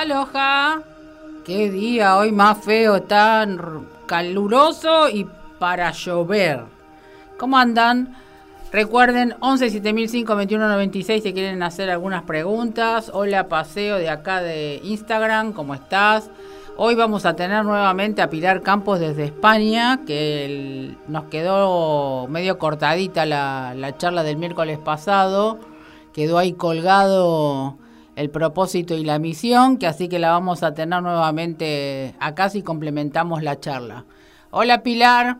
Aloha. Qué día hoy más feo, tan caluroso y para llover. ¿Cómo andan? Recuerden 11 7005 2196 si quieren hacer algunas preguntas. Hola Paseo de acá de Instagram, ¿cómo estás? Hoy vamos a tener nuevamente a Pilar Campos desde España, que nos quedó medio cortadita la charla del miércoles pasado. Quedó ahí colgado el propósito y la misión, que así que la vamos a tener nuevamente acá si complementamos la charla. Hola Pilar.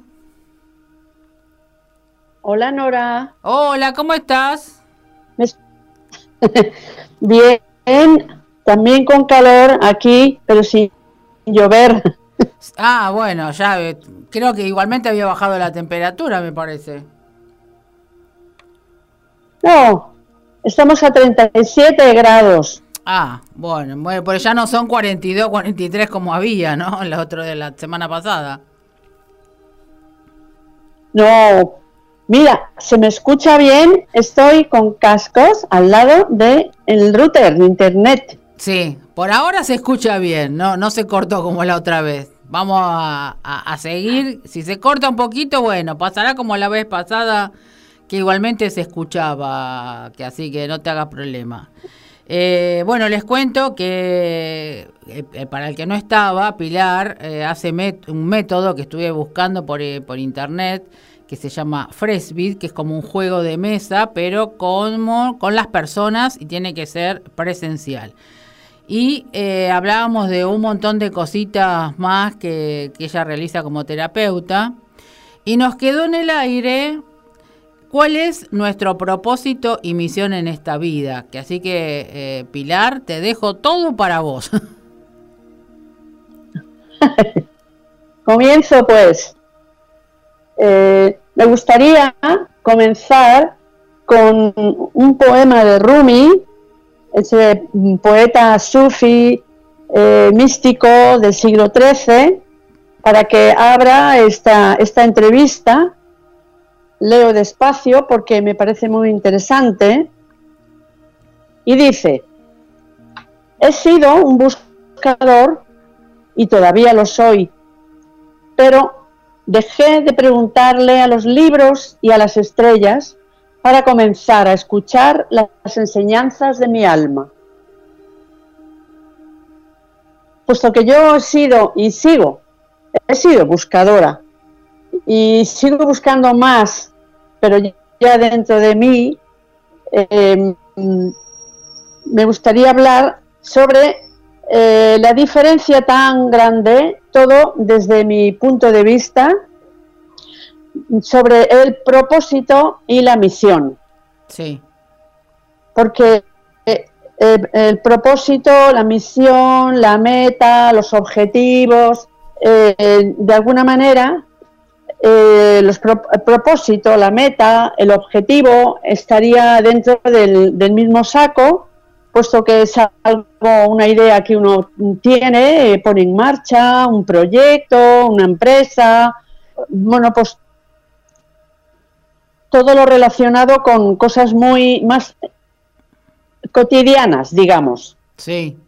Hola Nora. Hola, ¿cómo estás? Bien, también con calor aquí, pero sin llover. Ah, bueno, ya eh, creo que igualmente había bajado la temperatura, me parece. No, estamos a 37 grados. Ah, bueno, bueno, pero ya no son 42, 43 como había, ¿no? El otro de la semana pasada. No, mira, se me escucha bien, estoy con cascos al lado del el router de internet. Sí, por ahora se escucha bien, no, no se cortó como la otra vez. Vamos a, a, seguir. Si se corta un poquito, bueno, pasará como la vez pasada, que igualmente se escuchaba, que así que no te hagas problema. Eh, bueno, les cuento que eh, para el que no estaba, Pilar eh, hace un método que estuve buscando por, por internet que se llama Freshbit, que es como un juego de mesa, pero como con las personas y tiene que ser presencial. Y hablábamos de un montón de cositas más que, que ella realiza como terapeuta. Y nos quedó en el aire ¿Cuál es nuestro propósito y misión en esta vida? Que así que, eh, Pilar, te dejo todo para vos. Comienzo pues. Eh, me gustaría comenzar con un poema de Rumi, ese poeta sufi eh, místico del siglo XIII, para que abra esta, esta entrevista leo despacio porque me parece muy interesante. Y dice, he sido un buscador y todavía lo soy, pero dejé de preguntarle a los libros y a las estrellas para comenzar a escuchar las enseñanzas de mi alma. Puesto que yo he sido y sigo, he sido buscadora y sigo buscando más pero ya dentro de mí em, me gustaría hablar sobre eh, la diferencia tan grande, todo desde mi punto de vista, sobre el propósito y la misión. Sí. Porque eh, el propósito, la misión, la meta, los objetivos, eh, de alguna manera eh, los el propósito, la meta, el objetivo estaría dentro del, mismo saco, puesto que es algo, una idea que uno tiene, eh, pone en marcha un proyecto, una empresa, bueno, pues todo lo relacionado con cosas muy más cotidianas, digamos. Sí.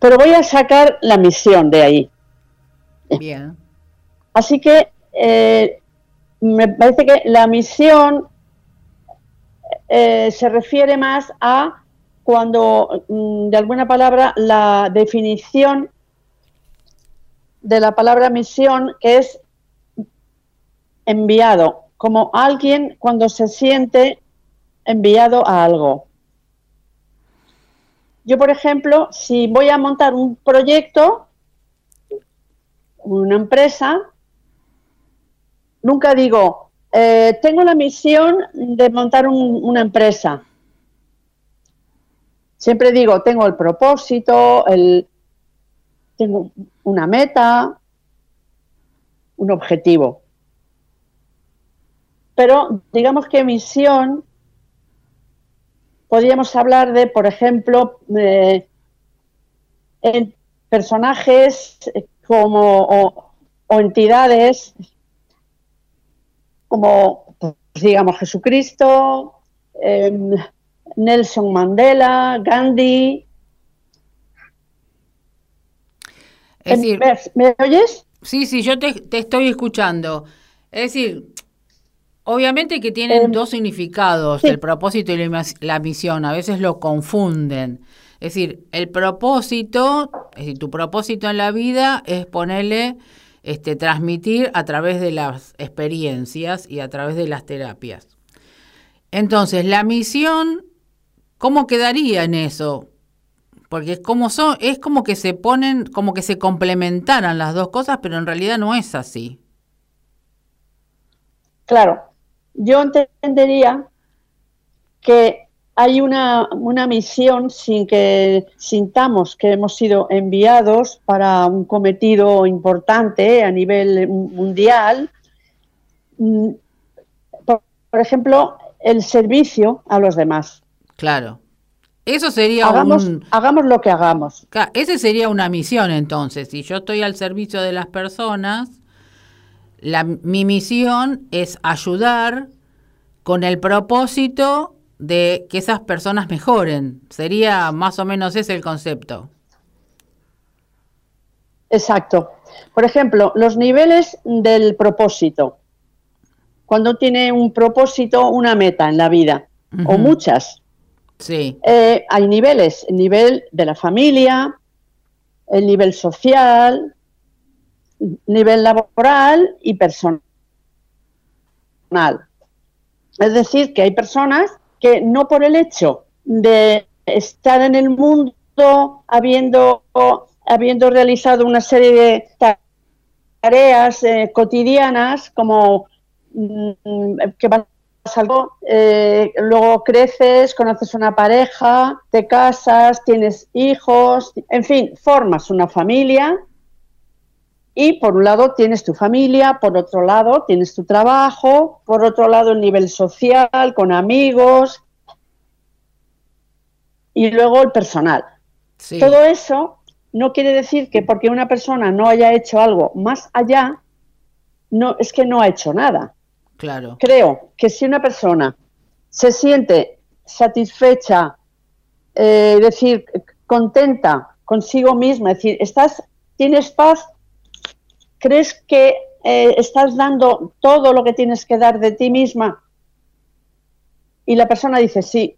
Pero voy a sacar la misión de ahí. Bien. Así que eh, me parece que la misión eh, se refiere más a cuando, mm, de alguna palabra, la definición de la palabra misión, que es enviado, como alguien cuando se siente enviado a algo. Yo, por ejemplo, si voy a montar un proyecto, una empresa, nunca digo, eh, tengo la misión de montar una empresa. Siempre digo, tengo el propósito, el, tengo una meta, un objetivo. Pero digamos que misión, podríamos hablar de, por ejemplo, en personajes como o entidades como, pues, digamos, Jesucristo, em, Nelson Mandela, Gandhi, Es decir, ¿Me, oyes? Sí, sí, yo te, estoy escuchando. Es decir, obviamente que tienen em, dos significados, el propósito y la misión, a veces lo confunden. Es decir, el propósito, es decir, tu propósito en la vida es ponerle, este, transmitir a través de las experiencias y a través de las terapias. Entonces, la misión, ¿cómo quedaría en eso? Porque es como, son, es como que se ponen, como que se complementaran las dos cosas, pero en realidad no es así. Claro, yo entendería que hay una, una, misión sin que sintamos que hemos sido enviados para un cometido importante a nivel mundial. Mm, por, ejemplo, el servicio a los demás. Claro. Eso sería hagamos, hagamos lo que hagamos. Ese sería una misión entonces. Si yo estoy al servicio de las personas, la, mi misión es ayudar con el propósito de que esas personas mejoren. Sería más o menos ese el concepto. Exacto. Por ejemplo, los niveles del propósito. Cuando tiene un propósito, una meta en la vida, o muchas. Sí. Eh, hay niveles, el nivel de la familia, el nivel social, nivel laboral y personal. Es decir, que hay personas que no por el hecho de estar en el mundo habiendo, habiendo realizado una serie de tareas eh, cotidianas como mm, que vas algo, eh, luego creces, conoces una pareja, te casas, tienes hijos, en fin, formas una familia y por un lado tienes tu familia, por otro lado tienes tu trabajo, por otro lado el nivel social, con amigos y luego el personal. Todo eso no quiere decir que porque una persona no haya hecho algo más allá, no es que no ha hecho nada. Claro. Creo que si una persona se siente satisfecha, eh, decir, contenta consigo misma, es decir, estás, tienes paz ¿Crees que eh, estás dando todo lo que tienes que dar de ti misma? Y la persona dice, sí,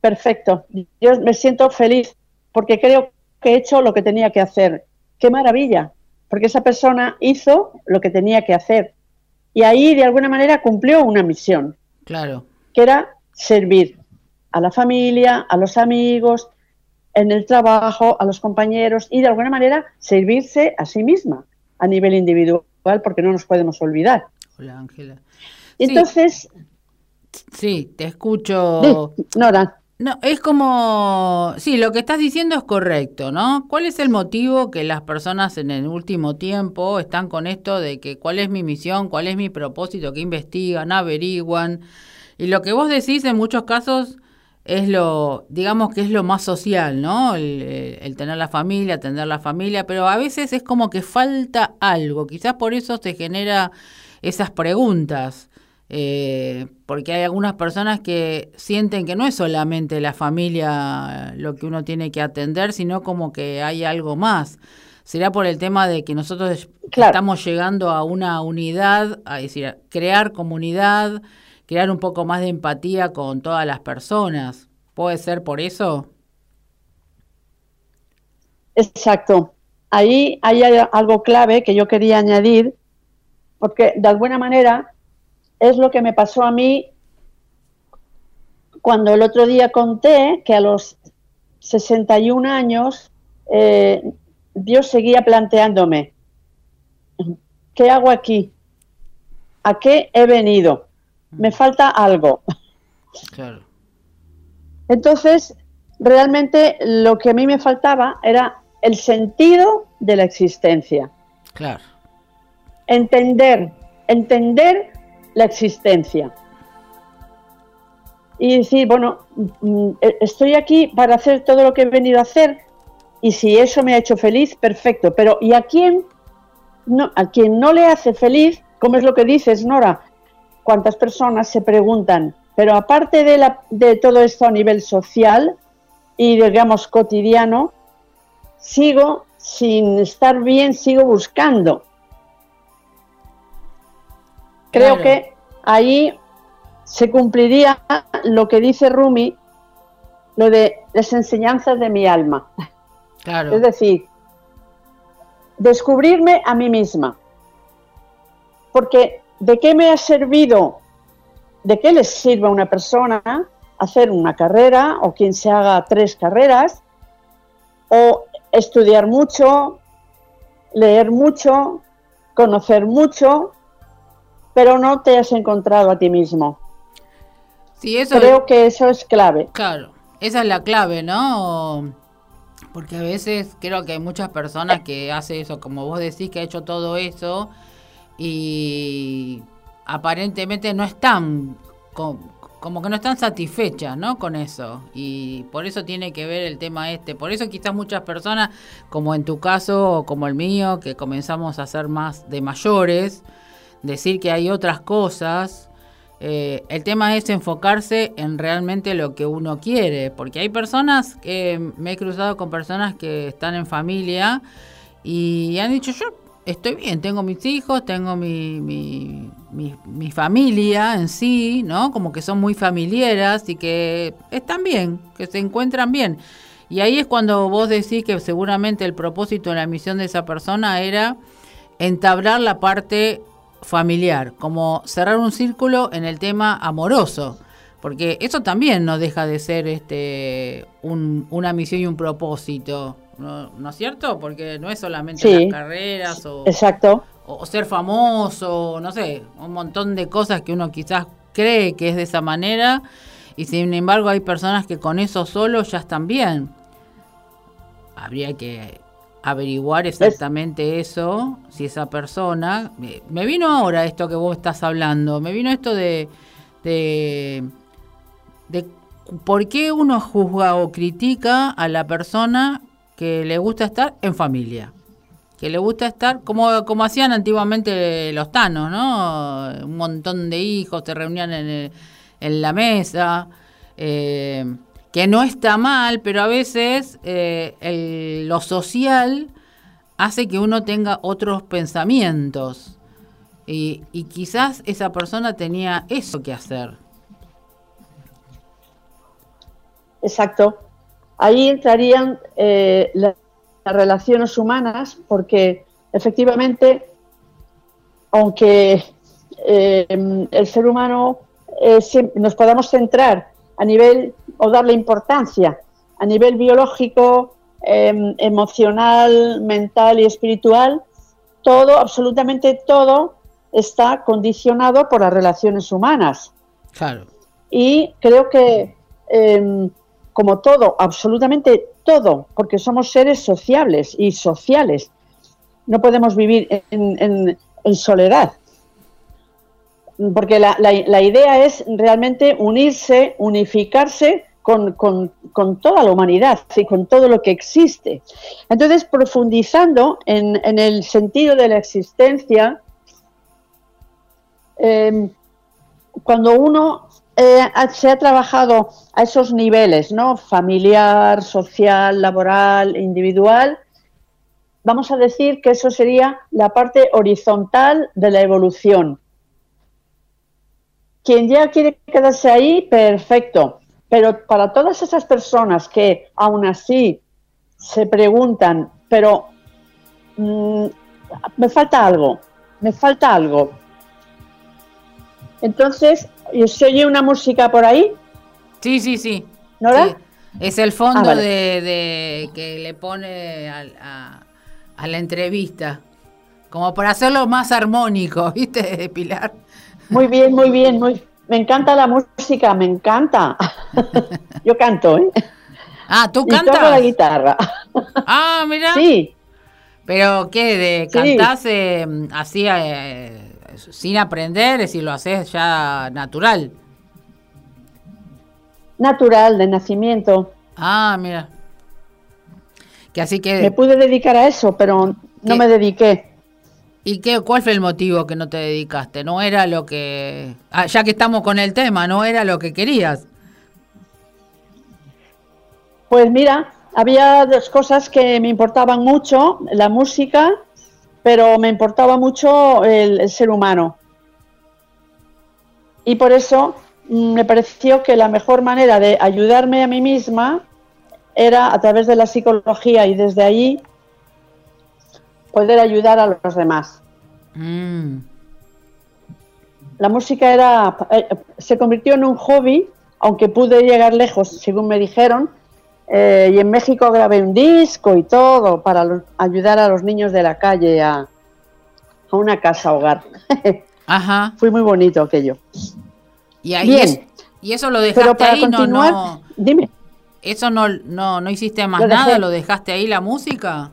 perfecto, yo me siento feliz porque creo que he hecho lo que tenía que hacer. ¡Qué maravilla! Porque esa persona hizo lo que tenía que hacer. Y ahí, de alguna manera, cumplió una misión. Claro. Que era servir a la familia, a los amigos, en el trabajo, a los compañeros y, de alguna manera, servirse a sí misma a nivel individual porque no nos podemos olvidar. Hola, Ángela. Entonces... Sí, te escucho. Nora. No, es como, sí, lo que estás diciendo es correcto, ¿no? ¿Cuál es el motivo que las personas en el último tiempo están con esto de que cuál es mi misión, cuál es mi propósito, que investigan, averiguan? Y lo que vos decís en muchos casos es lo, digamos que es lo más social, ¿no? El, tener la familia, tener la familia, pero a veces es como que falta algo, quizás por eso se genera esas preguntas, eh, porque hay algunas personas que sienten que no es solamente la familia lo que uno tiene que atender, sino como que hay algo más. Será por el tema de que nosotros estamos llegando a una unidad, a decir, crear comunidad, crear un poco más de empatía con todas las personas. ¿Puede ser por eso? Exacto. Ahí hay algo clave que yo quería añadir, porque de alguna manera es lo que me pasó a mí cuando el otro día conté que a los 61 años eh, Dios seguía planteándome, ¿qué hago aquí? ¿A qué he venido? Me falta algo. Entonces, realmente lo que a mí me faltaba era el sentido de la existencia. Claro. Entender, entender la existencia. Y decir, bueno, mm, e, estoy aquí para hacer todo lo que he venido a hacer y si eso me ha hecho feliz, perfecto. Pero ¿y a quién no, a quien no le hace feliz, como es lo que dices, Nora? Cuántas personas se preguntan, pero aparte de, la, de todo esto a nivel social y digamos cotidiano, sigo sin estar bien sigo buscando. Creo que ahí se cumpliría lo que dice Rumi, lo de las enseñanzas de mi alma. Claro. Es decir, descubrirme a mí misma. Porque ¿de qué me ha servido? ¿De qué les sirve a una persona hacer una carrera o quien se haga tres carreras o estudiar mucho, leer mucho, conocer mucho, pero no te has encontrado a ti mismo? Sí, eso Creo que eso es clave. Claro, esa es la clave, ¿no? Porque a veces creo que hay muchas personas que hacen eso, como vos decís, que ha hecho todo eso y aparentemente no están, como que no están satisfechas, ¿no? Con eso. Y por eso tiene que ver el tema este. Por eso quizás muchas personas, como en tu caso o como el mío, que comenzamos a ser más de mayores, decir que hay otras cosas eh, el tema es enfocarse en realmente lo que uno quiere, porque hay personas que me he cruzado con personas que están en familia y han dicho yo estoy bien, tengo mis hijos, tengo mi, mi, familia en sí, ¿no? Como que son muy familiares y que están bien, que se encuentran bien. Y ahí es cuando vos decís que seguramente el propósito de la misión de esa persona era entablar la parte familiar, como cerrar un círculo en el tema amoroso, porque eso también no deja de ser este una misión y un propósito, ¿no, es cierto? Porque no es solamente las carreras o, exacto. o ser famoso, no sé, un montón de cosas que uno quizás cree que es de esa manera y sin embargo hay personas que con eso solo ya están bien. Habría que averiguar exactamente eso, si esa persona... Me vino ahora esto que vos estás hablando, me vino esto de, de, de por qué uno juzga o critica a la persona que le gusta estar en familia. Que le gusta estar, como, como hacían antiguamente los tanos, ¿no? Un montón de hijos se reunían en, la mesa. Eh, que no está mal, pero a veces eh, lo social hace que uno tenga otros pensamientos. Y, quizás esa persona tenía eso que hacer. Exacto. Ahí entrarían eh, las, relaciones humanas porque efectivamente, aunque eh, el ser humano nos podamos centrar a nivel o darle importancia a nivel biológico, em, emocional, mental y espiritual, todo, absolutamente todo, está condicionado por las relaciones humanas. Claro. Y creo que, em, como todo, absolutamente todo, porque somos seres sociables y sociales, no podemos vivir en, soledad. Porque la, la idea es realmente unirse, unificarse con, con, toda la humanidad y con todo lo que existe. Entonces, profundizando en, en el sentido de la existencia, em, cuando uno eh, se ha trabajado a esos niveles, ¿no? Familiar, social, laboral, individual, vamos a decir que eso sería la parte horizontal de la evolución. Quien ya quiere quedarse ahí, perfecto. Pero para todas esas personas que aún así se preguntan, pero mm, me falta algo, me falta algo. Entonces, ¿se oye una música por ahí? Sí, sí, sí. ¿No Es el fondo ah, de, que le pone a, a, la entrevista, como para hacerlo más armónico, ¿viste, Pilar? Muy bien, muy bien, muy, me encanta la música, me encanta. Yo canto, ¿eh? Ah, ¿tú cantas? toco la guitarra. Ah, mira. Sí. ¿Pero qué? ¿De cantás eh, así eh, sin aprender? Es decir, lo haces ya natural. Natural, de nacimiento. Ah, mira. Que así que... Me pude dedicar a eso, pero no me dediqué. ¿Y qué, cuál fue el motivo que no te dedicaste? ¿No era lo que... Ah, ya que estamos con el tema, ¿no era lo que querías? Pues mira, había dos cosas que me importaban mucho, la música, pero me importaba mucho el, ser humano. Y por eso mm, me pareció que la mejor manera de ayudarme a mí misma era a través de la psicología y desde ahí poder ayudar a los demás. Mm. La música era eh, se convirtió en un hobby, aunque pude llegar lejos, según me dijeron, eh, y en México grabé un disco y todo para ayudar a los niños de la calle a, a una casa hogar. Ajá. Fue muy bonito aquello. Y ahí y eso lo dejaste ahí, no, dime. Eso no, no, no hiciste más nada, lo dejaste ahí la música.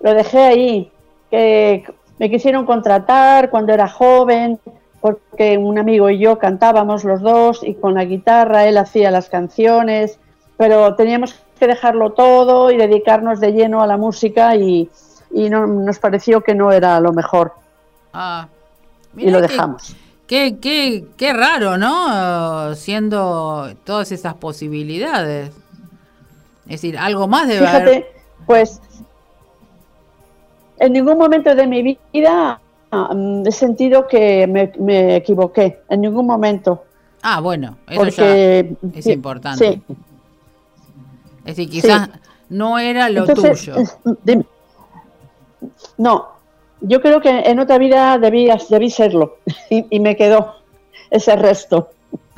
Lo dejé ahí, que me quisieron contratar cuando era joven, porque un amigo y yo cantábamos los dos y con la guitarra él hacía las canciones, pero teníamos que dejarlo todo y dedicarnos de lleno a la música y, no, nos pareció que no era lo mejor. Ah, y lo dejamos. Qué, qué, qué raro, ¿no? Siendo todas esas posibilidades. Es decir, algo más de Fíjate, pues en ningún momento de mi vida Mm, he sentido que me, equivoqué, en ningún momento. Ah, bueno, eso es importante. Sí. Es decir, quizás no era lo tuyo. No, yo creo que en otra vida debí, debí serlo y, me quedó ese resto.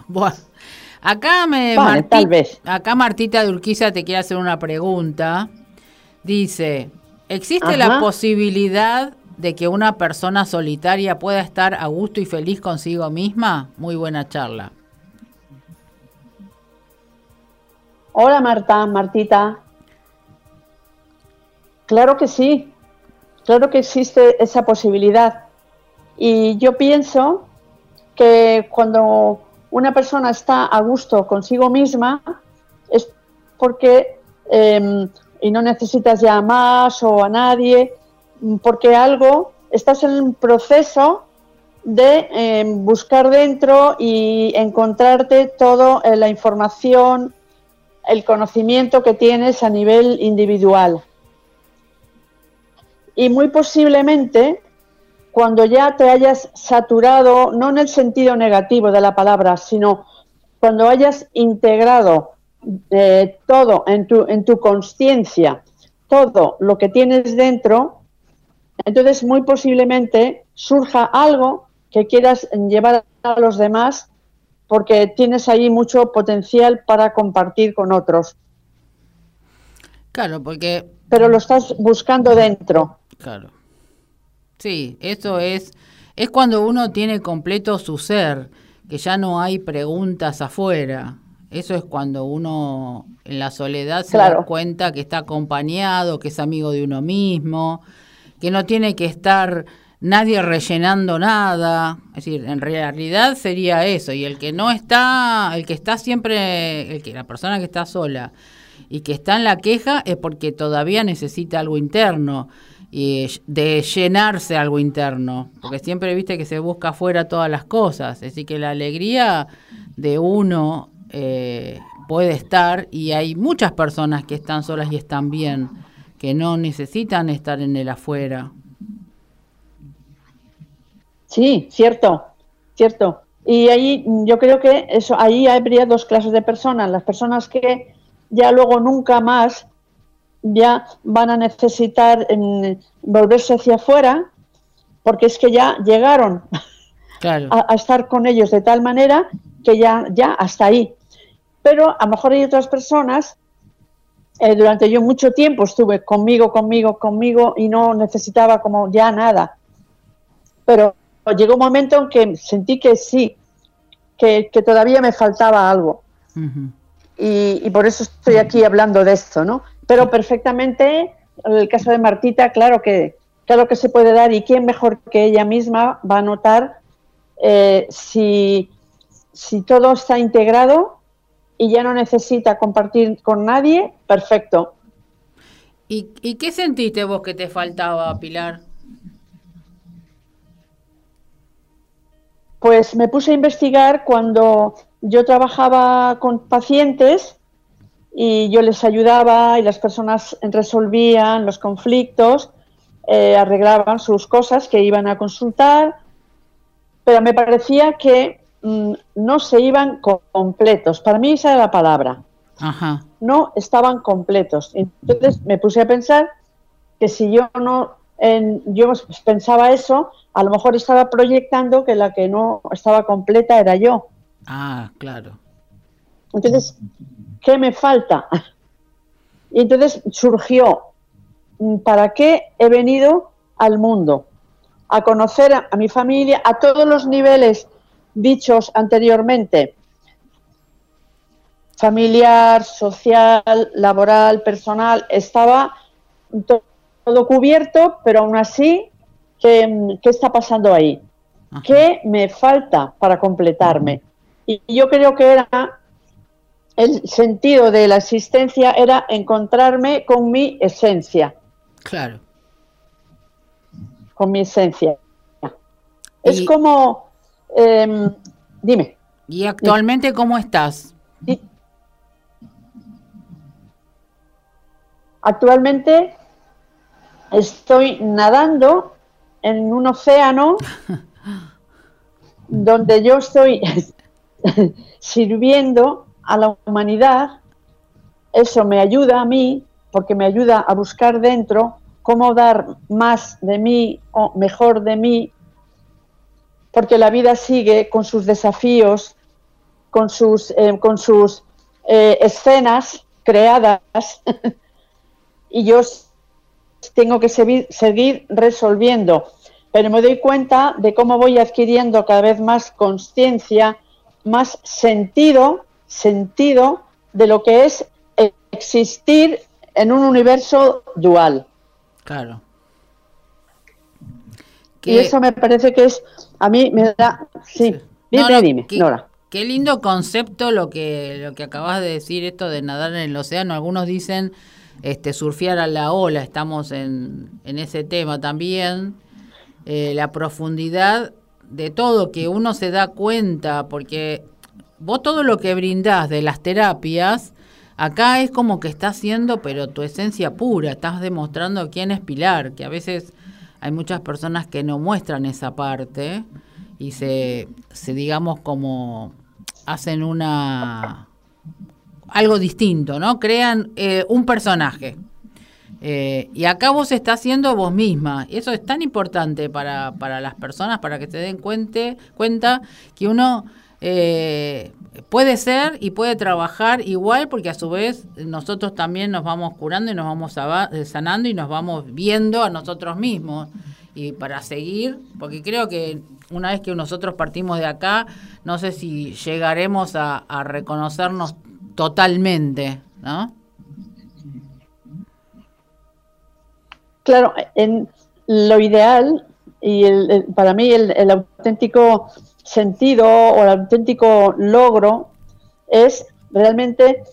Bueno, acá me acá Martita de Urquiza te quiere hacer una pregunta. Dice, ¿existe la posibilidad de que una persona solitaria pueda estar a gusto y feliz consigo misma? Muy buena charla. Hola Marta, Martita. Claro que sí, claro que existe esa posibilidad. Y yo pienso que cuando una persona está a gusto consigo misma es porque em, y no necesitas ya más o a nadie, porque algo, estás en un proceso de eh, buscar dentro y encontrarte toda eh, la información, el conocimiento que tienes a nivel individual. Y muy posiblemente, cuando ya te hayas saturado, no en el sentido negativo de la palabra, sino cuando hayas integrado eh, todo en tu, en tu conciencia, todo lo que tienes dentro, entonces, muy posiblemente surja algo que quieras llevar a los demás porque tienes ahí mucho potencial para compartir con otros. Claro, porque... Pero lo estás buscando dentro. Claro. Sí, eso es, es cuando uno tiene completo su ser, que ya no hay preguntas afuera. Eso es cuando uno en la soledad se da cuenta que está acompañado, que es amigo de uno mismo, que no tiene que estar nadie rellenando nada. Es decir, en realidad sería eso. Y el que no está, el que está siempre, el que la persona que está sola y que está en la queja es porque todavía necesita algo interno y de llenarse algo interno, porque siempre viste que se busca afuera todas las cosas, decir que la alegría de uno eh, puede estar y hay muchas personas que están solas y están bien que no necesitan estar en el afuera. Sí, cierto, cierto. Y ahí yo creo que eso ahí habría dos clases de personas, las personas que ya luego nunca más ya van a necesitar volverse hacia afuera, porque es que ya llegaron a, a, estar con ellos de tal manera que ya, ya hasta ahí. Pero a lo mejor hay otras personas eh, durante yo mucho tiempo estuve conmigo, conmigo, conmigo y no necesitaba como ya nada. Pero llegó un momento en que sentí que sí, que, todavía me faltaba algo. y, por eso estoy aquí hablando de esto, ¿no? Pero perfectamente, en el caso de Martita, claro que, claro que se puede dar y quién mejor que ella misma va a notar eh, si, si todo está integrado y ya no necesita compartir con nadie, perfecto. ¿Y, qué sentiste vos que te faltaba, Pilar? Pues me puse a investigar cuando yo trabajaba con pacientes y yo les ayudaba y las personas resolvían los conflictos, eh, arreglaban sus cosas que iban a consultar, pero me parecía que mm, no se iban completos. Para mí esa era la palabra. No estaban completos. Entonces me puse a pensar que si yo no, en, yo pensaba eso, a lo mejor estaba proyectando que la que no estaba completa era yo. Ah, claro. Entonces, ¿qué me falta? Y entonces surgió, mm, ¿para qué he venido al mundo? A conocer a, mi familia a todos los niveles dichos anteriormente, familiar, social, laboral, personal, estaba todo cubierto, pero aún así, ¿qué, qué está pasando ahí? ¿Qué me falta para completarme? Y yo creo que era el sentido de la existencia era encontrarme con mi esencia. Claro. Con mi esencia. Es como, em, dime. ¿Y actualmente cómo estás? Actualmente estoy nadando en un océano donde yo estoy sirviendo a la humanidad, eso me ayuda a mí, porque me ayuda a buscar dentro cómo dar más de mí o mejor de mí, porque la vida sigue con sus desafíos, con sus, eh, con sus eh, escenas creadas, y yo tengo que seguir, resolviendo, pero me doy cuenta de cómo voy adquiriendo cada vez más conciencia, más sentido sentido de lo que es existir en un universo dual. Claro. Y eso me parece que es, a mí me da, sí, dime, dime, qué, Qué lindo concepto lo que, lo que acabas de decir, esto de nadar en el océano. Algunos dicen este, surfear a la ola, estamos en, en ese tema también. Eh, la profundidad de todo, que uno se da cuenta, porque vos todo lo que brindás de las terapias, acá es como que estás haciendo, pero tu esencia pura, estás demostrando quién es Pilar, que a veces hay muchas personas que no muestran esa parte y se, se digamos como hacen una algo distinto, ¿no? Crean eh, un personaje. Eh, y acá vos estás siendo vos misma. Y eso es tan importante para, para las personas, para que se den cuenta, cuenta que uno eh, puede ser y puede trabajar igual porque a su vez nosotros también nos vamos curando y nos vamos eh, sanando y nos vamos viendo a nosotros mismos. Y para seguir, porque creo que una vez que nosotros partimos de acá, no sé si llegaremos a, reconocernos totalmente, ¿no? Claro, en lo ideal y el, para mí el auténtico sentido o el auténtico logro es realmente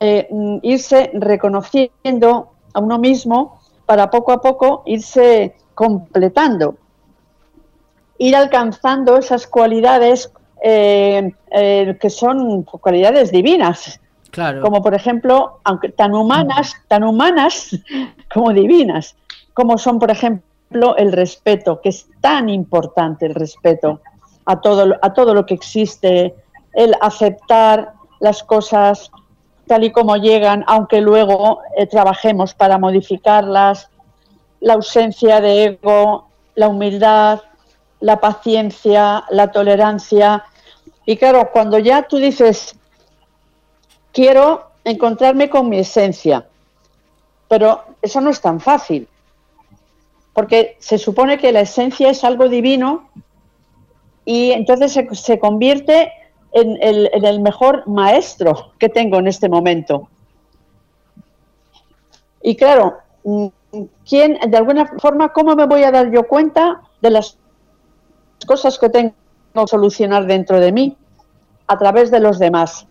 eh, irse reconociendo a uno mismo para poco a poco irse completando, ir alcanzando esas cualidades eh, eh, que son cualidades divinas. Claro. Como por ejemplo, aunque tan humanas, tan humanas como divinas, como son por ejemplo el respeto, que es tan importante el respeto a todo, a todo lo que existe, el aceptar las cosas tal y como llegan, aunque luego eh, trabajemos para modificarlas, la ausencia de ego, la humildad, la paciencia, la tolerancia. Y claro, cuando ya tú dices, quiero encontrarme con mi esencia, pero eso no es tan fácil, porque se supone que la esencia es algo divino y entonces se, convierte en el, mejor maestro que tengo en este momento. Y claro, ¿quién, de alguna forma, cómo me voy a dar yo cuenta de las cosas que tengo que solucionar dentro de mí? A través de los demás.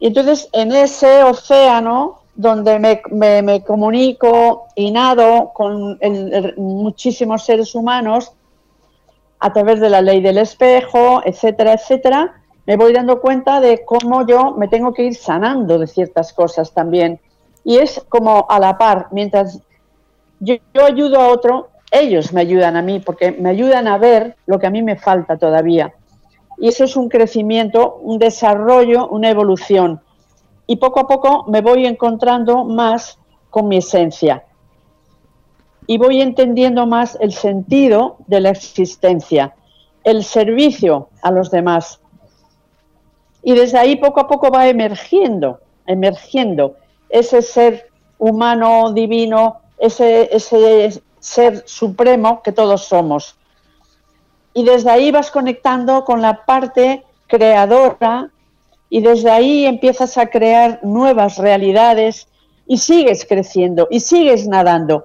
Y entonces, en ese océano donde me, comunico y nado con muchísimos seres humanos, a través de la ley del espejo, etcétera, etcétera, me voy dando cuenta de cómo yo me tengo que ir sanando de ciertas cosas también. Y es como a la par, mientras yo, ayudo a otro, ellos me ayudan a mí, porque me ayudan a ver lo que a mí me falta todavía. Y eso es un crecimiento, un desarrollo, una evolución. Y poco a poco me voy encontrando más con mi esencia. Y voy entendiendo más el sentido de la existencia, el servicio a los demás. Y desde ahí poco a poco va emergiendo, emergiendo ese ser humano, divino, ese, ese ser supremo que todos somos. Y desde ahí vas conectando con la parte creadora y desde ahí empiezas a crear nuevas realidades y sigues creciendo y sigues nadando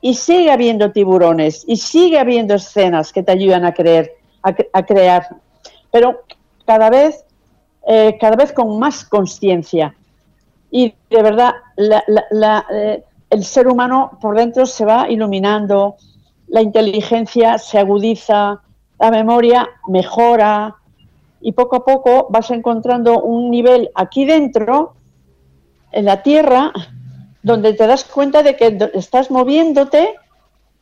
y sigue habiendo tiburones y sigue habiendo escenas que te ayudan a creer, a, crear, pero cada vez, eh, cada vez con más conciencia. Y de verdad, eh, el ser humano por dentro se va iluminando, la inteligencia se agudiza, la memoria mejora y poco a poco vas encontrando un nivel aquí dentro, en la Tierra, donde te das cuenta de que estás moviéndote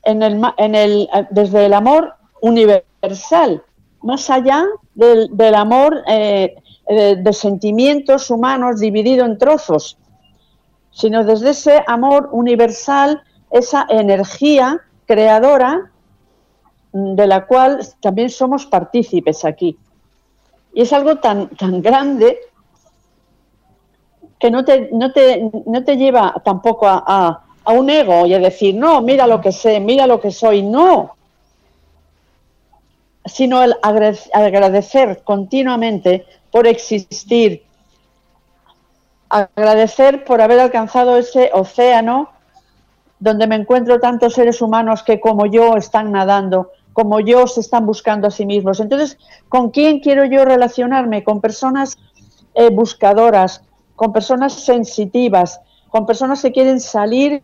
en el, el, desde el amor universal, más allá del, amor eh, de, de sentimientos humanos dividido en trozos, sino desde ese amor universal, esa energía creadora de la cual también somos partícipes aquí. Y es algo tan, tan grande que no te, no te, no te lleva tampoco a, a, un ego y a decir, no, mira lo que sé, mira lo que soy, no. Sino el agradecer continuamente por existir, agradecer por haber alcanzado ese océano donde me encuentro tantos seres humanos que como yo están nadando, como yo se están buscando a sí mismos. Entonces, ¿con quién quiero yo relacionarme? Con personas eh, buscadoras, con personas sensitivas, con personas que quieren salir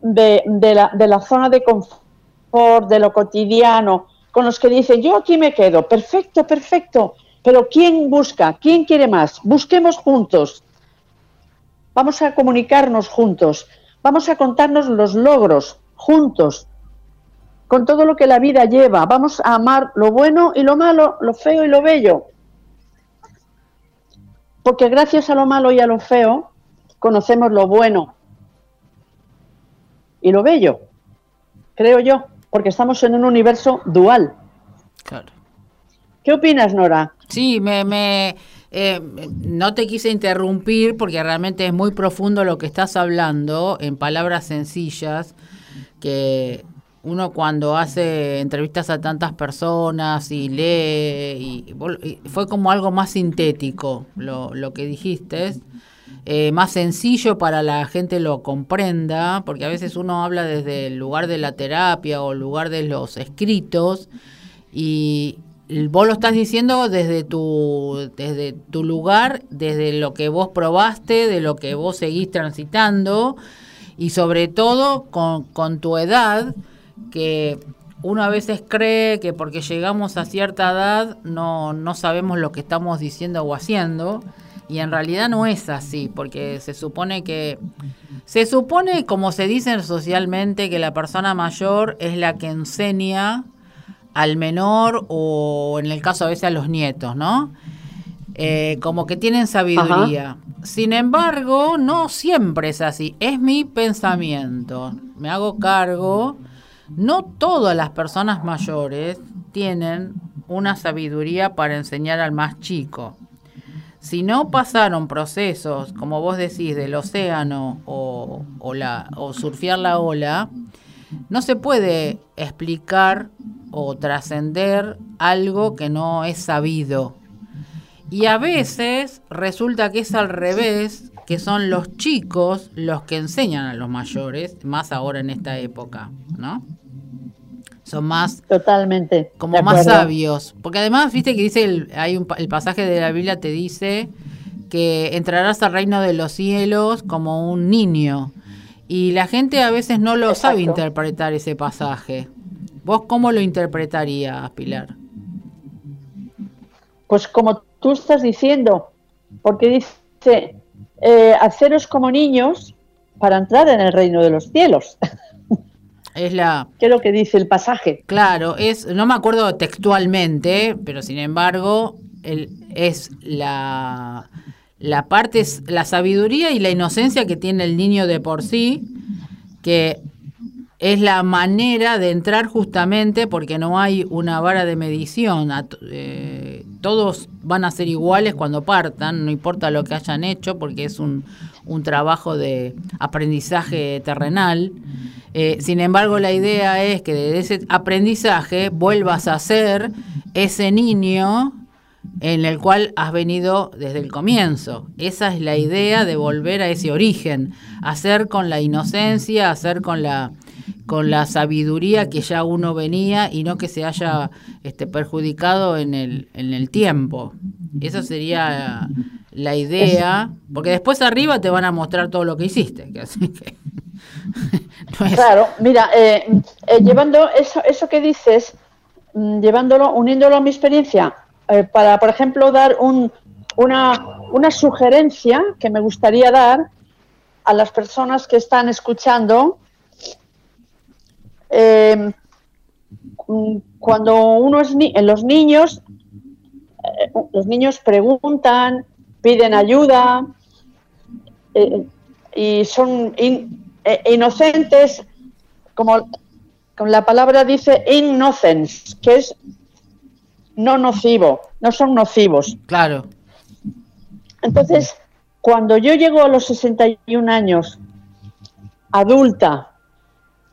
de, la, la zona de confort, de lo cotidiano, con los que dicen, yo aquí me quedo, perfecto, perfecto, pero ¿quién busca? ¿Quién quiere más? Busquemos juntos. Vamos a comunicarnos juntos. Vamos a contarnos los logros juntos, con todo lo que la vida lleva. Vamos a amar lo bueno y lo malo, lo feo y lo bello. Porque gracias a lo malo y a lo feo conocemos lo bueno y lo bello, creo yo, porque estamos en un universo dual. Claro. ¿Qué opinas, Nora? Sí, me, me eh, no te quise interrumpir porque realmente es muy profundo lo que estás hablando en palabras sencillas que uno cuando hace entrevistas a tantas personas y lee, y, fue como algo más sintético lo, que dijiste, eh, más sencillo para la gente lo comprenda, porque a veces uno habla desde el lugar de la terapia o el lugar de los escritos y vos lo estás diciendo desde tu, desde tu lugar, desde lo que vos probaste, de lo que vos seguís transitando y sobre todo con tu edad que uno a veces cree que porque llegamos a cierta edad no, no sabemos lo que estamos diciendo o haciendo. Y en realidad no es así, porque se supone que. Se supone, como se dice socialmente, que la persona mayor es la que enseña al menor o en el caso a veces a los nietos, ¿no? Eh, como que tienen sabiduría. Sin embargo, no siempre es así. Es mi pensamiento. Me hago cargo no todas las personas mayores tienen una sabiduría para enseñar al más chico. Si no pasaron procesos, como vos decís, del océano o, la, o surfear la ola, no se puede explicar o trascender algo que no es sabido. Y a veces resulta que es al revés, que son los chicos los que enseñan a los mayores, más ahora en esta época, ¿no? Son más totalmente. como más sabios. Porque además viste que dice el, hay un el pasaje de la Biblia te dice que entrarás al reino de los cielos como un niño. Y la gente a veces no lo sabe interpretar ese pasaje. Vos cómo lo interpretarías Pilar pues como tú estás diciendo, porque dice, eh, haceros como niños para entrar en el reino de los cielos. Es la. ¿Qué es lo que dice el pasaje? Claro, es, no me acuerdo textualmente, pero sin embargo, el, es la, la parte, es la sabiduría y la inocencia que tiene el niño de por sí, que es la manera de entrar justamente porque no hay una vara de medición. Eh, todos van a ser iguales cuando partan, no importa lo que hayan hecho, porque es un, un trabajo de aprendizaje terrenal. Eh, sin embargo, la idea es que de ese aprendizaje vuelvas a ser ese niño en el cual has venido desde el comienzo. Esa es la idea de volver a ese origen, hacer con la inocencia, hacer con la con la sabiduría que ya uno venía y no que se haya este, perjudicado en el, en el tiempo. Esa sería la idea, porque después arriba te van a mostrar todo lo que hiciste. Claro, mira, eh, eh, llevando eso, eso que dices, mm, llevándolo, uniéndolo a mi experiencia, eh, para, por ejemplo, dar un, una, una sugerencia que me gustaría dar a las personas que están escuchando eh, cuando uno es ni los niños, los niños preguntan, piden ayuda eh, y son inocentes, como, como, la palabra dice, innocence, que es no nocivo, no son nocivos. Claro. Entonces, cuando yo llego a los 61 años, adulta,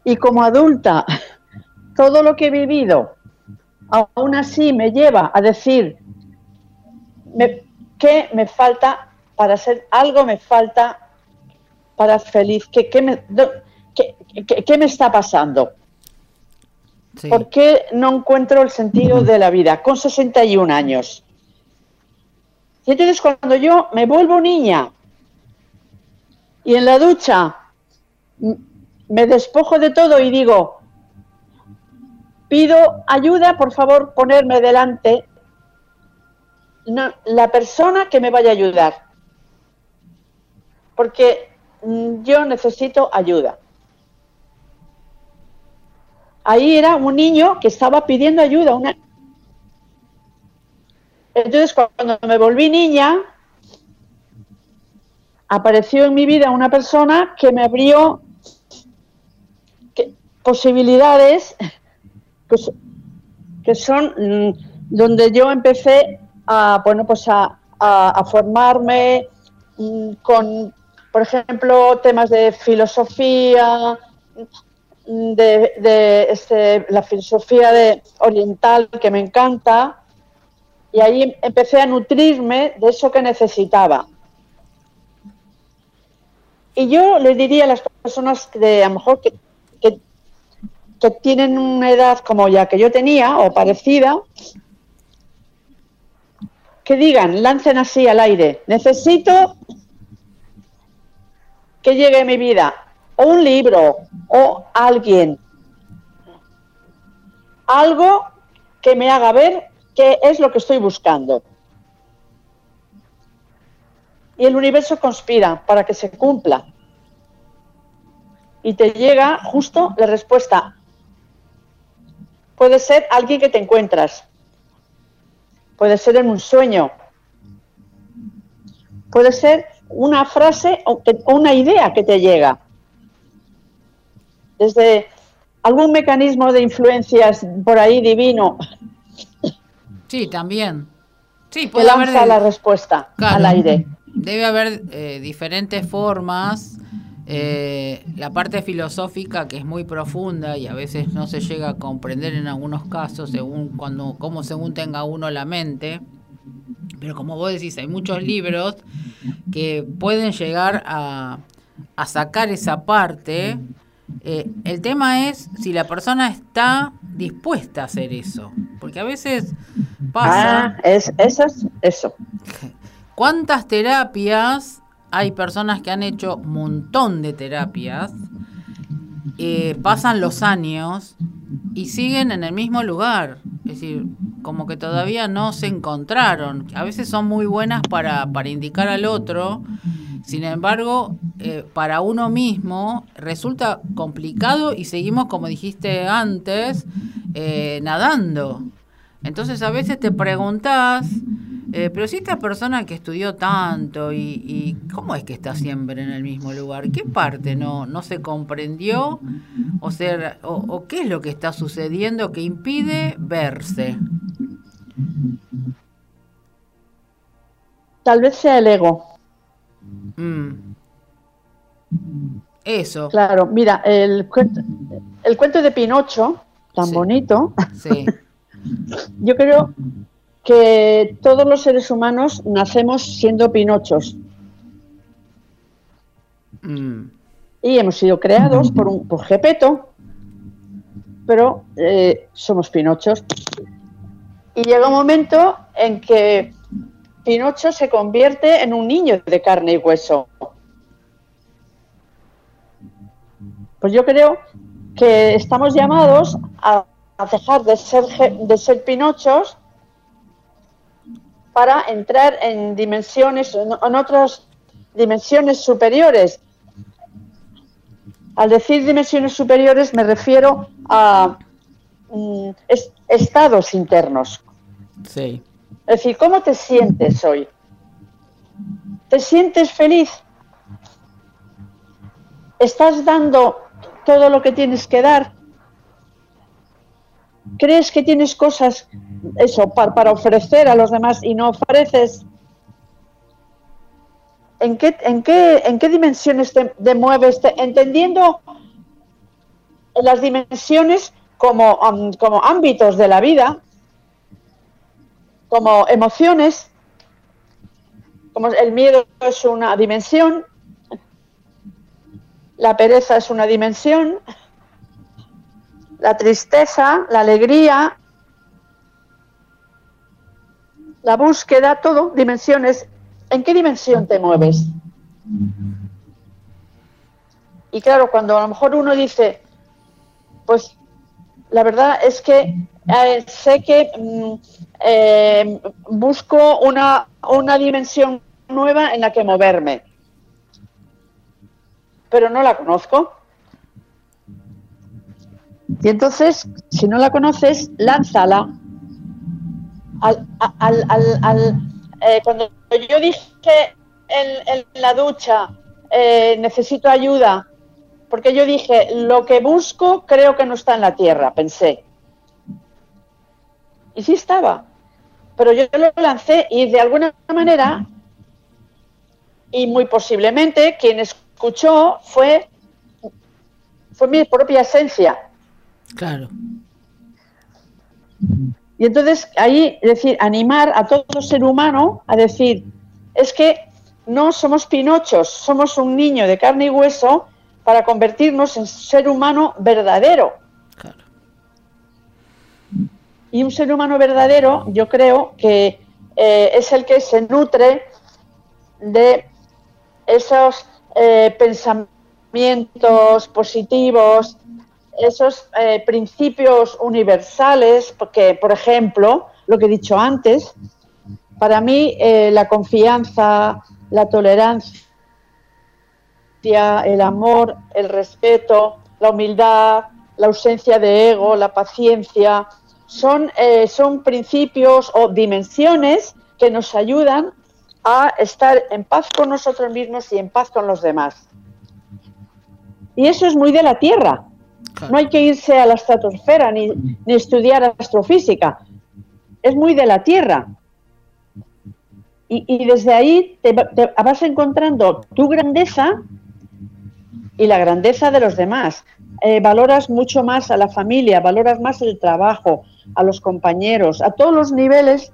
y como adulta, todo lo que he vivido, aún así me lleva a decir que me falta para ser algo, me falta para feliz, me, ¿Qué me está pasando? ¿Por qué no encuentro el sentido de la vida con 61 años? Y entonces cuando yo me vuelvo niña y en la ducha me despojo de todo y digo, pido ayuda, por favor, ponerme delante la persona que me vaya a ayudar. Porque mm, yo necesito ayuda. Ahí era un niño que estaba pidiendo ayuda. Una... Entonces, cuando me volví niña, apareció en mi vida una persona que me abrió posibilidades que son mm, donde yo empecé a, bueno, pues a, formarme mm, con, por ejemplo, temas de filosofía, mm, de, este, la filosofía de, oriental que me encanta, y ahí empecé a nutrirme de eso que necesitaba. Y yo le diría a las personas que a lo mejor que que tienen una edad como ya que yo tenía o parecida, que digan, lancen así al aire, necesito que llegue a mi vida o un libro o alguien, algo que me haga ver qué es lo que estoy buscando. Y el universo conspira para que se cumpla. Y te llega justo la respuesta Puede ser alguien que te encuentras. Puede ser en un sueño. Puede ser una frase o una idea que te llega. Desde algún mecanismo de influencias por ahí divino. Sí, también. Sí, puede lanza la respuesta al aire. Debe haber eh, diferentes formas eh, la parte filosófica que es muy profunda y a veces no se llega a comprender en algunos casos según cuando como según tenga uno la mente. Pero como vos decís hay muchos libros que pueden llegar a, a sacar esa parte. Eh, el tema es si la persona está dispuesta a hacer eso porque a veces pasa ah, es, eso es eso. Cuántas terapias hay personas que han hecho un montón de terapias, eh, pasan los años y siguen en el mismo lugar. Es decir, como que todavía no se encontraron. A veces son muy buenas para, para indicar al otro, sin embargo, eh, para uno mismo resulta complicado y seguimos, como dijiste antes, eh, nadando. Entonces a veces te preguntas, eh, pero si esta persona que estudió tanto y, cómo es que está siempre en el mismo lugar, ¿qué parte no, no se comprendió o, ser, o, qué es lo que está sucediendo que impide verse? Tal vez sea el ego. Mm. Eso. Claro, mira, el cuento, el cuento de Pinocho, tan bonito, sí. yo creo que todos los seres humanos nacemos siendo Pinochos. Mm. Y hemos sido creados por, un, por Gepeto, pero eh, somos Pinochos. Y llega un momento en que Pinocho se convierte en un niño de carne y hueso. Pues yo creo que estamos llamados a, dejar de ser, de ser Pinochos para entrar en dimensiones, en, otras dimensiones superiores. Al decir dimensiones superiores me refiero a mm, estados internos. Sí. Es decir, ¿cómo te sientes hoy? ¿Te sientes feliz? ¿Estás dando todo lo que tienes que dar? ¿Crees que tienes cosas, eso, para, ofrecer a los demás y no ofreces? ¿En qué, en qué, en qué dimensiones te, mueves? entendiendo las dimensiones como, como ámbitos de la vida, como emociones, como el miedo es una dimensión, la pereza es una dimensión, la tristeza, la alegría, la búsqueda, todo, dimensiones. ¿En qué dimensión te mueves? Y claro, cuando a lo mejor uno dice, pues la verdad es que eh, sé que mm, eh, busco una, una dimensión nueva en la que moverme, pero no la conozco. Y entonces, si no la conoces, lánzala. Al, al, al, eh, cuando yo dije en, la ducha, eh, necesito ayuda, porque yo dije, lo que busco creo que no está en la tierra, pensé. Y sí estaba, pero yo lo lancé y de alguna manera, y muy posiblemente quien escuchó fue, fue mi propia esencia. Claro. Y entonces ahí, es decir, animar a todo ser humano a decir, es que no somos pinochos, somos un niño de carne y hueso para convertirnos en ser humano verdadero. Y un ser humano verdadero, yo creo que eh, es el que se nutre de esos eh, pensamientos positivos, esos eh, principios universales, porque, por ejemplo, lo que he dicho antes, para mí la confianza, la tolerancia, el amor, el respeto, la humildad, la ausencia de ego, la paciencia, son, eh, son principios o dimensiones que nos ayudan a estar en paz con nosotros mismos y en paz con los demás. Y eso es muy de la Tierra. No hay que irse a la estratosfera ni, ni estudiar astrofísica. Es muy de la Tierra. Y, desde ahí te, vas encontrando tu grandeza y la grandeza de los demás. Eh, valoras mucho más a la familia, valoras más el trabajo, a los compañeros, a todos los niveles,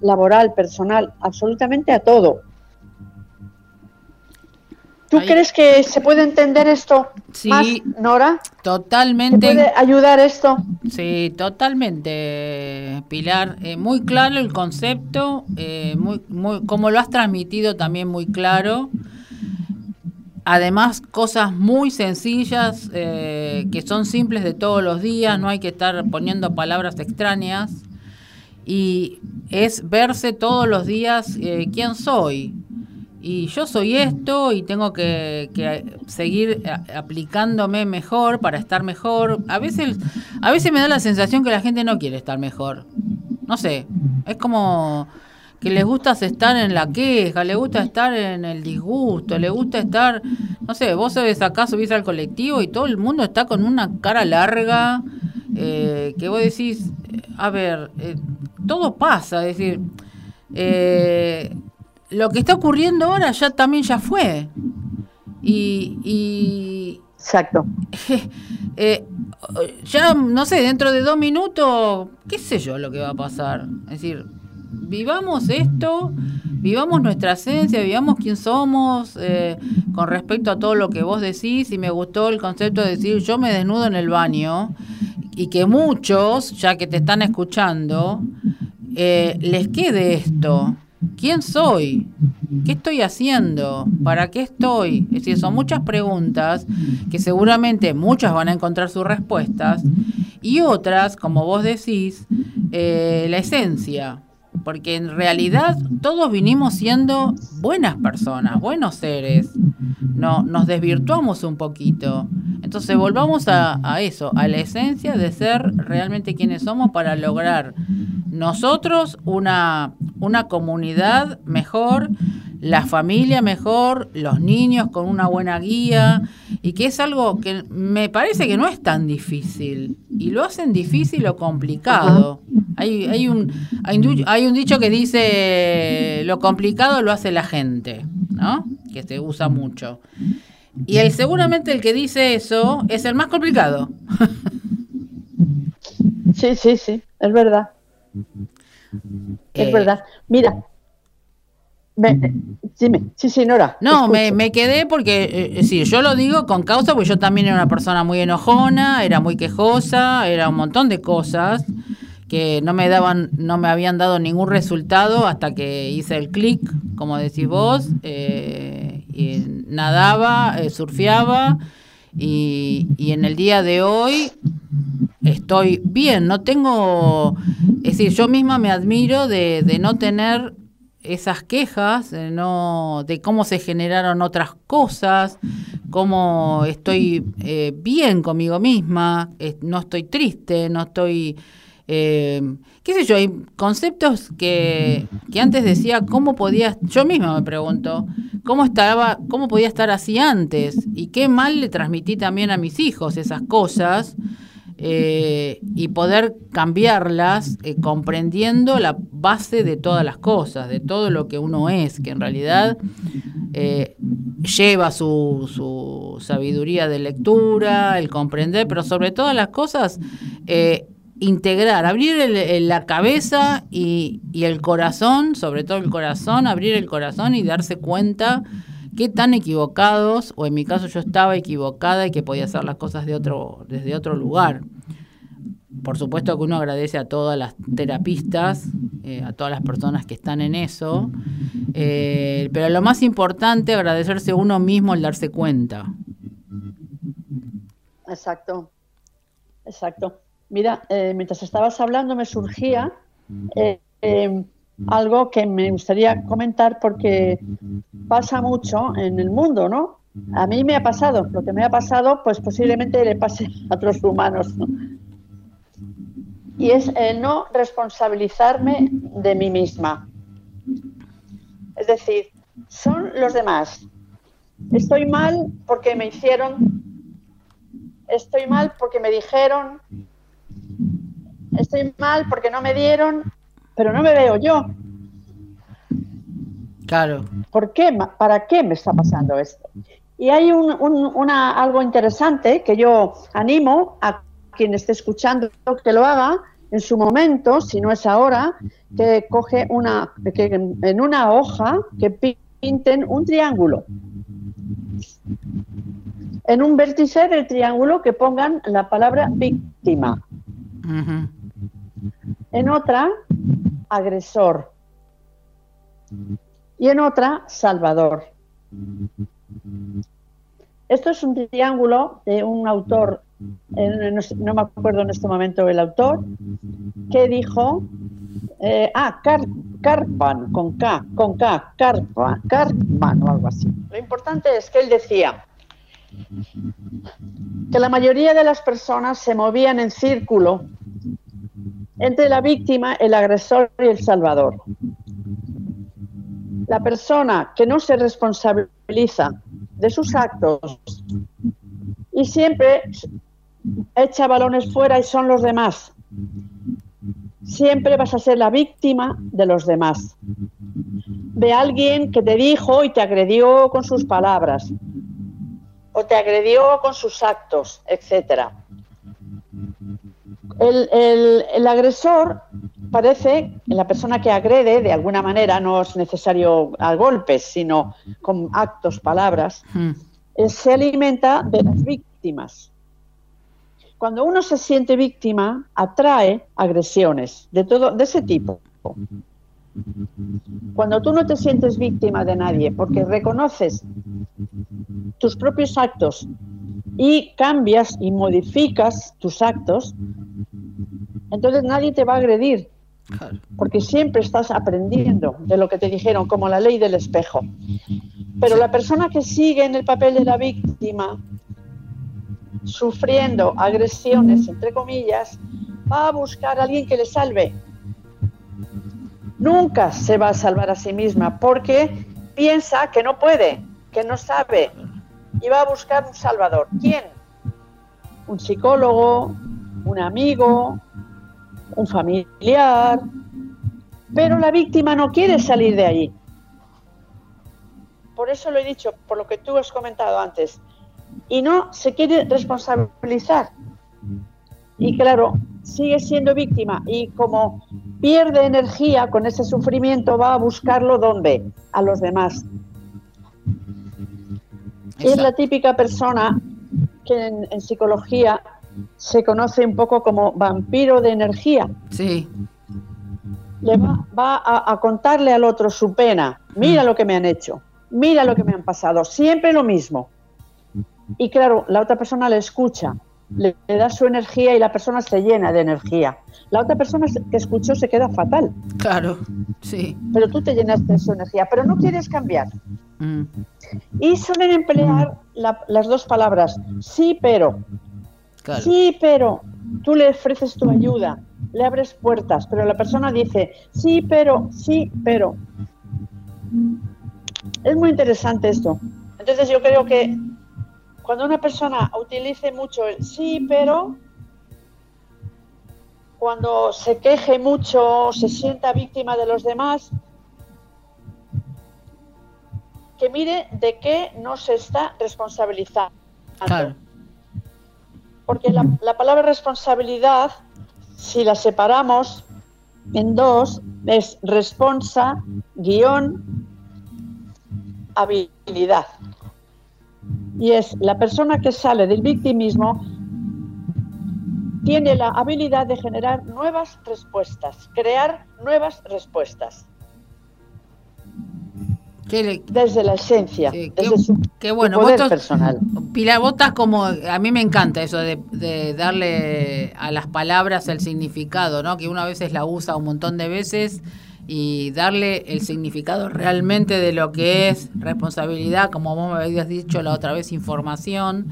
laboral, personal, absolutamente a todo. ¿Tú crees que se puede entender esto sí, más, Nora? Totalmente. puede ayudar esto? Sí, totalmente, Pilar. Eh, muy claro el concepto, eh, muy, muy, como lo has transmitido también muy claro. Además, cosas muy sencillas eh, que son simples de todos los días, no hay que estar poniendo palabras extrañas. y es verse todos los días eh, quién soy. Y yo soy esto y tengo que, seguir aplicándome mejor para estar mejor. A veces, a veces me da la sensación que la gente no quiere estar mejor. No sé, es como que les gusta estar en la queja, le gusta estar en el disgusto, le gusta estar, no sé, vos acá, subís al colectivo y todo el mundo está con una cara larga, eh, que vos decís, a ver, eh, todo pasa, es decir, eh, lo que está ocurriendo ahora ya también ya fue. Y, Exacto. ya, no sé, dentro de dos minutos, qué sé yo lo que va a pasar. Es decir, vivamos esto, vivamos nuestra esencia, vivamos quién somos eh, con respecto a todo lo que vos decís y me gustó el concepto de decir yo me desnudo en el baño y que muchos, ya que te están escuchando, eh, les quede esto. ¿Quién soy? ¿Qué estoy haciendo? ¿Para qué estoy? Es decir, son muchas preguntas que seguramente muchas van a encontrar sus respuestas y otras, como vos decís, eh, la esencia porque en realidad todos vinimos siendo buenas personas, buenos seres. No, nos desvirtuamos un poquito. Entonces volvamos a, eso, a la esencia de ser realmente quienes somos para lograr nosotros una, una comunidad mejor, la familia mejor, los niños con una buena guía, y que es algo que me parece que no es tan difícil, y lo hacen difícil o complicado. Hay, hay, un, hay, un, dicho que dice, lo complicado lo hace la gente, ¿no? Que se usa mucho. Y el, seguramente el que dice eso es el más complicado. Sí, sí, sí, es verdad. Es eh, verdad. Mira, sí, sí, Nora. No, me, me, quedé porque, eh, sí, yo lo digo con causa, porque yo también era una persona muy enojona, era muy quejosa, era un montón de cosas que no me daban, no me habían dado ningún resultado hasta que hice el clic, como decís vos, eh, y nadaba, eh, surfeaba y, y, en el día de hoy estoy bien, no tengo, es decir, yo misma me admiro de, de no tener esas quejas, de, no, de cómo se generaron otras cosas, cómo estoy eh, bien conmigo misma, no estoy triste, no estoy... Eh, qué sé yo, hay conceptos que, que antes decía, ¿cómo podía, yo misma me pregunto, cómo estaba, cómo podía estar así antes? Y qué mal le transmití también a mis hijos esas cosas, eh, y poder cambiarlas eh, comprendiendo la base de todas las cosas, de todo lo que uno es, que en realidad eh, lleva su, su, sabiduría de lectura, el comprender, pero sobre todas las cosas, integrar, abrir la cabeza y, y el corazón, sobre todo el corazón, abrir el corazón y darse cuenta qué tan equivocados, o en mi caso yo estaba equivocada y que podía hacer las cosas de otro, desde otro lugar. Por supuesto que uno agradece a todas las terapistas, eh, a todas las personas que están en eso, eh, pero lo más importante, agradecerse uno mismo al darse cuenta. Exacto, exacto. Mira, eh, mientras estabas hablando me surgía algo que me gustaría comentar porque pasa mucho en el mundo, ¿no? A mí me ha pasado, lo que me ha pasado, pues posiblemente le pase a otros humanos. Y es el no responsabilizarme de mí misma. Es decir, son los demás. Estoy mal porque me hicieron, estoy mal porque me dijeron, estoy mal porque no me dieron, pero no me veo yo. Claro. ¿Por qué? ¿Para qué me está pasando esto? Y hay un, una, algo interesante que yo animo a quien esté escuchando que lo haga en su momento, si no es ahora, que coge una, que en una hoja que pinten un triángulo. En un vértice del triángulo que pongan la palabra víctima. En otra, agresor. Y en otra, salvador. Esto es un triángulo de un autor, no me acuerdo en este momento el autor, que dijo eh, ah, Carpan, con K, con K, Carpan, Carpan o algo así. Lo importante es que él decía que la mayoría de las personas se movían en círculo entre la víctima, el agresor y el salvador. La persona que no se responsabiliza de sus actos y siempre echa balones fuera y son los demás. Siempre vas a ser la víctima de los demás. De alguien que te dijo y te agredió con sus palabras, o te agredió con sus actos, etcétera. El, agresor parece, la persona que agrede, de alguna manera, no es necesario a golpes, sino con actos, palabras, hmm. eh, se alimenta de las víctimas. Cuando uno se siente víctima, atrae agresiones de todo, de ese tipo. Cuando tú no te sientes víctima de nadie porque reconoces tus propios actos y cambias y modificas tus actos, entonces nadie te va a agredir. Porque siempre estás aprendiendo de lo que te dijeron, como la ley del espejo. Pero la persona que sigue en el papel de la víctima, sufriendo agresiones, entre comillas, va a buscar a alguien que le salve nunca se va a salvar a sí misma porque piensa que no puede, que no sabe y va a buscar un salvador. ¿Quién? Un psicólogo, un amigo, un familiar. Pero la víctima no quiere salir de ahí. Por eso lo he dicho, por lo que tú has comentado antes. Y no se quiere responsabilizar. Y claro, sigue siendo víctima y como pierde energía con ese sufrimiento, va a buscarlo ¿dónde? A los demás. Es la típica persona que en, psicología se conoce un poco como vampiro de energía. Sí. Le va, a, a, contarle al otro su pena. Mira lo que me han hecho. Mira lo que me han pasado. Siempre lo mismo. Y claro, la otra persona le escucha le, da su energía y la persona se llena de energía. La otra persona que escuchó se queda fatal. Claro, sí. Pero tú te llenas de su energía, pero no quieres cambiar. Mm. Y suelen emplear las dos palabras, sí, pero. Sí, pero. Tú le ofreces tu ayuda, le abres puertas, pero la persona dice, sí, pero, sí, pero. Es muy interesante esto. Entonces yo creo que cuando una persona utilice mucho el sí, pero, cuando se queje mucho, se sienta víctima de los demás, que mire de qué no se está responsabilizando. Porque la, la, palabra responsabilidad, si la separamos en dos, es responsa, guion, habilidad y es la persona que sale del victimismo tiene la habilidad de generar nuevas respuestas, crear nuevas respuestas. desde la esencia, desde su, qué bueno, poder personal. Pilar, como, a mí me encanta eso de, darle a las palabras el significado, ¿no? Que una vez la usa un montón de veces y darle el significado realmente de lo que es responsabilidad, como vos me habías dicho la otra vez, información.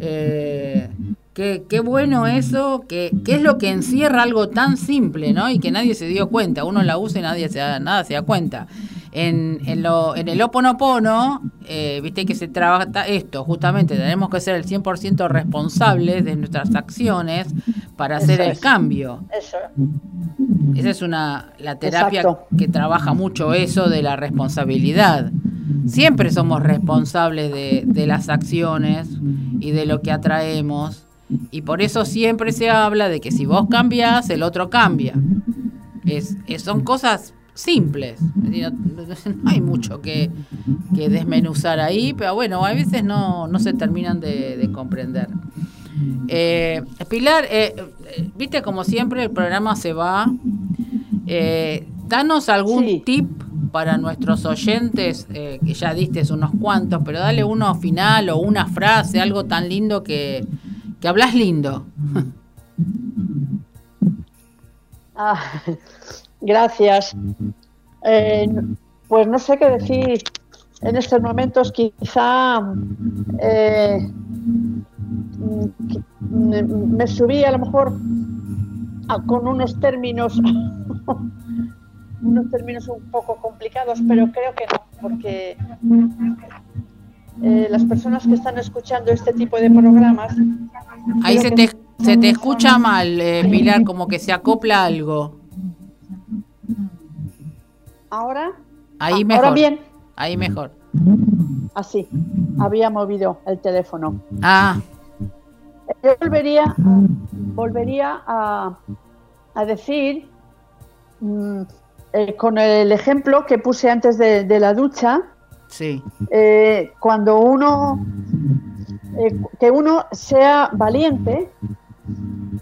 Eh, qué, bueno eso, que, es lo que encierra algo tan simple, ¿no? Y que nadie se dio cuenta. Uno la usa y nadie se da, nada se da cuenta. En, en, lo, en el Oponopono, eh, viste que se trabaja esto, justamente tenemos que ser el 100% responsables de nuestras acciones para hacer el cambio. Eso. Esa es una la terapia que trabaja mucho eso de la responsabilidad. Siempre somos responsables de, de las acciones y de lo que atraemos. Y por eso siempre se habla de que si vos cambias, el otro cambia. Es, son cosas simples. No, hay mucho que, desmenuzar ahí, pero bueno, a veces no, se terminan de, comprender. Eh, Pilar, eh, viste como siempre el programa se va. Eh, danos algún tip para nuestros oyentes, que ya diste unos cuantos, pero dale uno final o una frase, algo tan lindo que, que hablas lindo. Ah, Gracias. Eh, pues no sé qué decir en estos momentos, quizá eh, me subí a lo mejor con unos términos unos términos un poco complicados, pero creo que no, porque eh, las personas que están escuchando este tipo de programas... Ahí se te, se te escucha mal, eh, Pilar, como que se acopla algo. ¿Ahora? Ahí ah, mejor. ¿Ahora bien? Ahí mejor. Así, había movido el teléfono. Ah. Yo volvería, volvería a, a decir, mm, eh, con el ejemplo que puse antes de, la ducha, sí. Eh, cuando uno, eh, que uno sea valiente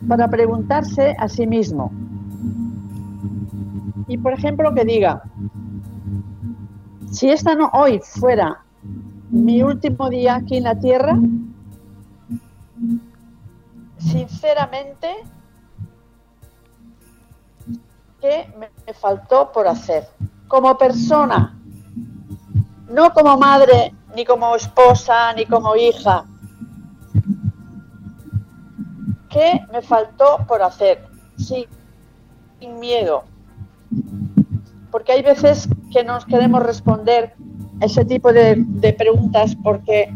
para preguntarse a sí mismo. Y por ejemplo que diga, si esta no hoy fuera mi último día aquí en la tierra, sinceramente ¿Qué me faltó por hacer. Como persona, no como madre, ni como esposa, ni como hija. ¿Qué me faltó por hacer? Sí, sin miedo. Porque hay veces que nos queremos responder ese tipo de, preguntas porque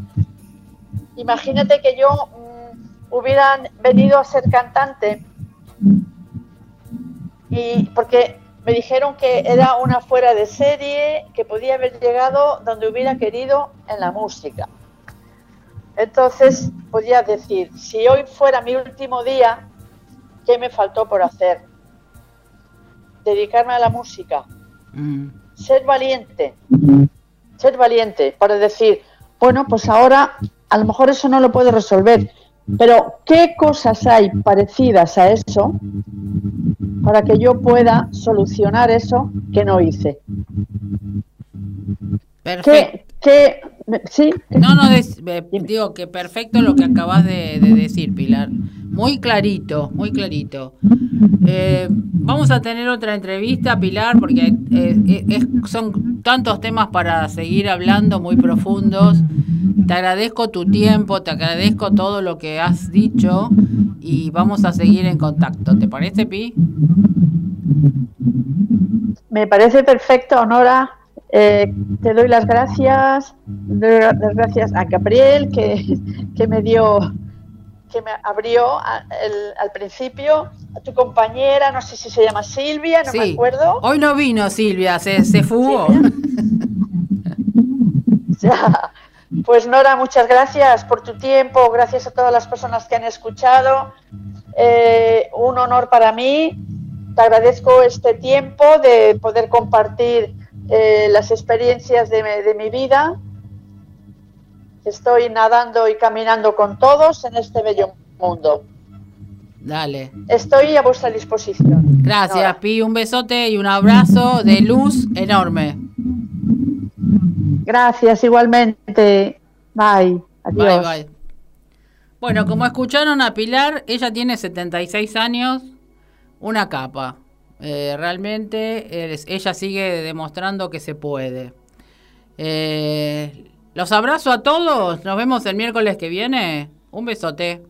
imagínate que yo mm, hubieran venido a ser cantante y porque me dijeron que era una fuera de serie, que podía haber llegado donde hubiera querido en la música. Entonces podía decir, si hoy fuera mi último día, ¿qué me faltó por hacer? Dedicarme a la música. Mm. Ser valiente. Ser valiente para decir, bueno, pues ahora a lo mejor eso no lo puedo resolver, pero, ¿qué cosas hay parecidas a eso para que yo pueda solucionar eso que no hice? Perfecto. ¿Qué, sí? No, no, digo que perfecto lo que acabas de, decir, Pilar. Muy clarito, muy clarito. Eh, vamos a tener otra entrevista, Pilar, porque eh, son tantos temas para seguir hablando, muy profundos. Te agradezco tu tiempo, te agradezco todo lo que has dicho y vamos a seguir en contacto. ¿Te parece, Pi? Me parece perfecto, Nora. Eh, te doy las gracias, las gracias a Gabriel que, que me dio, que me abrió al principio, a tu compañera, no sé si se llama Silvia, no me acuerdo. Hoy no vino Silvia, se, se fugó. ya. Pues Nora, muchas gracias por tu tiempo, gracias a todas las personas que han escuchado. Eh, un honor para mí. Te agradezco este tiempo de poder compartir eh, las experiencias de, de mi vida. Estoy nadando y caminando con todos en este bello mundo. Dale. Estoy a vuestra disposición. Gracias, Pi. Un besote y un abrazo de luz enorme. Gracias, igualmente. Bye. Adiós. Bye, bye. Bueno, como escucharon a Pilar, ella tiene 76 años, una capa. Eh, realmente ella sigue demostrando que se puede. Eh, los abrazo a todos. Nos vemos el miércoles que viene. Un besote.